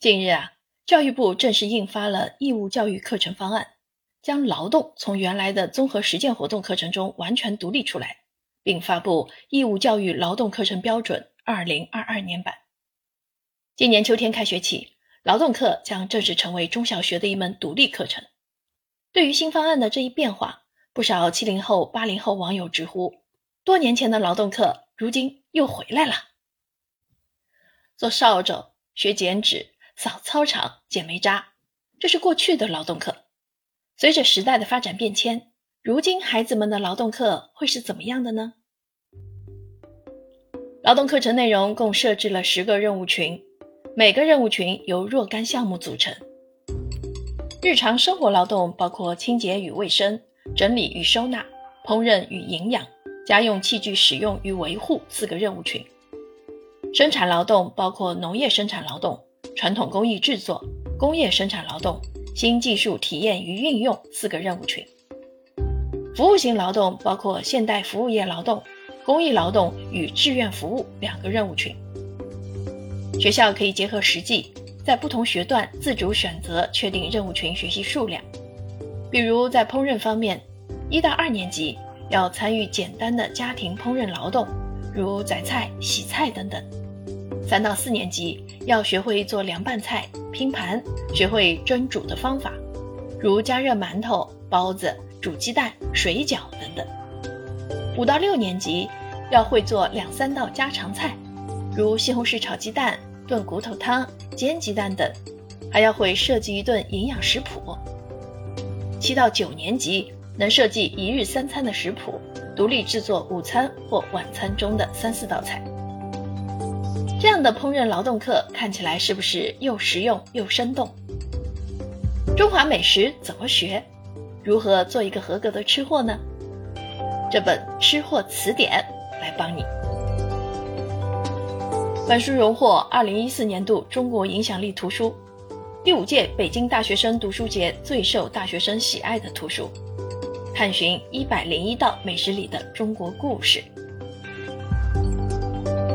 近日啊，教育部正式印发了义务教育课程方案，将劳动从原来的综合实践活动课程中完全独立出来，并发布《义务教育劳动课程标准（二零二二年版）》。今年秋天开学起，劳动课将正式成为中小学的一门独立课程。对于新方案的这一变化，不少七零后、八零后网友直呼：多年前的劳动课，如今又回来了。做扫帚、学剪纸。扫操场、捡煤渣，这是过去的劳动课。随着时代的发展变迁，如今孩子们的劳动课会是怎么样的呢？劳动课程内容共设置了十个任务群，每个任务群由若干项目组成。日常生活劳动包括清洁与卫生、整理与收纳、烹饪与营养、家用器具使用与维护四个任务群。生产劳动包括农业生产劳动。传统工艺制作、工业生产劳动、新技术体验与运用四个任务群；服务型劳动包括现代服务业劳动、公益劳动与志愿服务两个任务群。学校可以结合实际，在不同学段自主选择确定任务群学习数量。比如在烹饪方面，一到二年级要参与简单的家庭烹饪劳动，如宰菜、洗菜等等。三到四年级要学会做凉拌菜、拼盘，学会蒸煮的方法，如加热馒头、包子、煮鸡蛋、水饺等等。五到六年级要会做两三道家常菜，如西红柿炒鸡蛋、炖骨头汤、煎鸡蛋等，还要会设计一顿营养食谱。七到九年级能设计一日三餐的食谱，独立制作午餐或晚餐中的三四道菜。这样的烹饪劳动课看起来是不是又实用又生动？中华美食怎么学？如何做一个合格的吃货呢？这本《吃货词典》来帮你。本书荣获二零一四年度中国影响力图书，第五届北京大学生读书节最受大学生喜爱的图书，探寻一百零一道美食里的中国故事。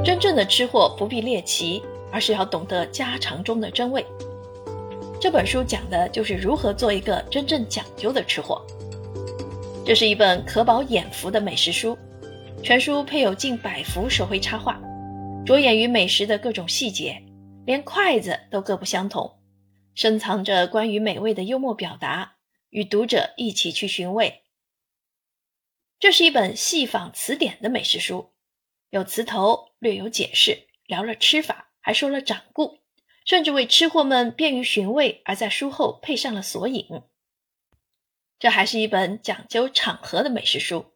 真正的吃货不必猎奇，而是要懂得家常中的真味。这本书讲的就是如何做一个真正讲究的吃货。这是一本可饱眼福的美食书，全书配有近百幅手绘插画，着眼于美食的各种细节，连筷子都各不相同，深藏着关于美味的幽默表达，与读者一起去寻味。这是一本细仿词典的美食书。有词头，略有解释，聊了吃法，还说了掌故，甚至为吃货们便于寻味而在书后配上了索引。这还是一本讲究场合的美食书，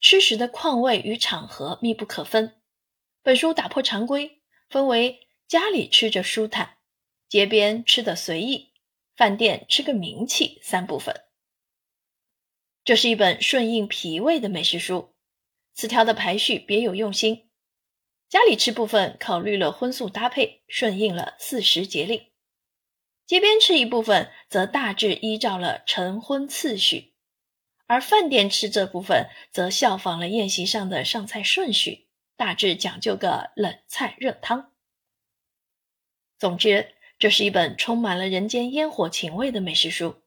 吃食的况味与场合密不可分。本书打破常规，分为家里吃着舒坦、街边吃的随意、饭店吃个名气三部分。这是一本顺应脾胃的美食书。词条的排序别有用心，家里吃部分考虑了荤素搭配，顺应了四时节令；街边吃一部分则大致依照了晨昏次序，而饭店吃这部分则效仿了宴席上的上菜顺序，大致讲究个冷菜热汤。总之，这是一本充满了人间烟火情味的美食书，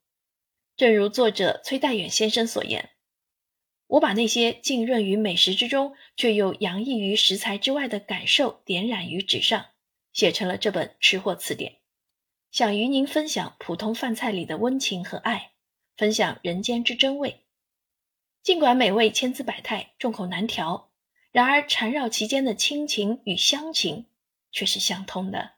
正如作者崔代远先生所言。我把那些浸润于美食之中，却又洋溢于食材之外的感受点染于纸上，写成了这本吃货词典，想与您分享普通饭菜里的温情和爱，分享人间之真味。尽管美味千姿百态，众口难调，然而缠绕其间的亲情与乡情却是相通的。